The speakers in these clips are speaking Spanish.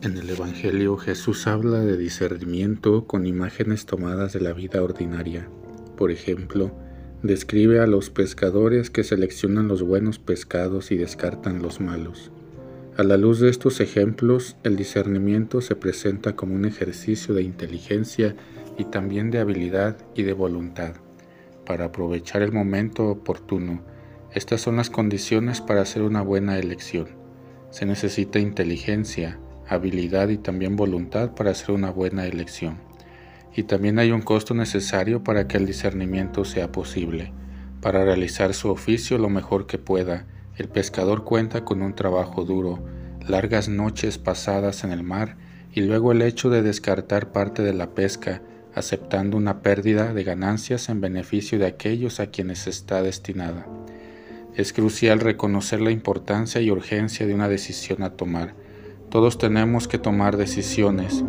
En el Evangelio Jesús habla de discernimiento con imágenes tomadas de la vida ordinaria. Por ejemplo, describe a los pescadores que seleccionan los buenos pescados y descartan los malos. A la luz de estos ejemplos, el discernimiento se presenta como un ejercicio de inteligencia y también de habilidad y de voluntad. Para aprovechar el momento oportuno, estas son las condiciones para hacer una buena elección. Se necesita inteligencia, habilidad y también voluntad para hacer una buena elección. Y también hay un costo necesario para que el discernimiento sea posible. Para realizar su oficio lo mejor que pueda, el pescador cuenta con un trabajo duro, largas noches pasadas en el mar y luego el hecho de descartar parte de la pesca, aceptando una pérdida de ganancias en beneficio de aquellos a quienes está destinada. Es crucial reconocer la importancia y urgencia de una decisión a tomar, todos tenemos que tomar decisiones.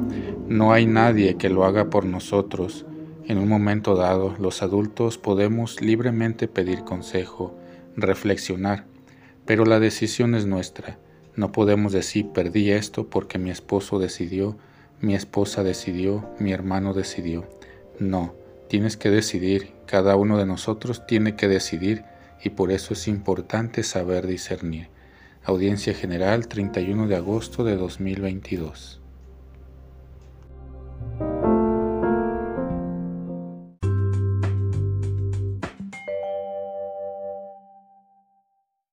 No hay nadie que lo haga por nosotros. En un momento dado, los adultos podemos libremente pedir consejo, reflexionar, pero la decisión es nuestra. No podemos decir perdí esto porque mi esposo decidió, mi esposa decidió, mi hermano decidió. No, tienes que decidir, cada uno de nosotros tiene que decidir y por eso es importante saber discernir. Audiencia General 31 de agosto de 2022.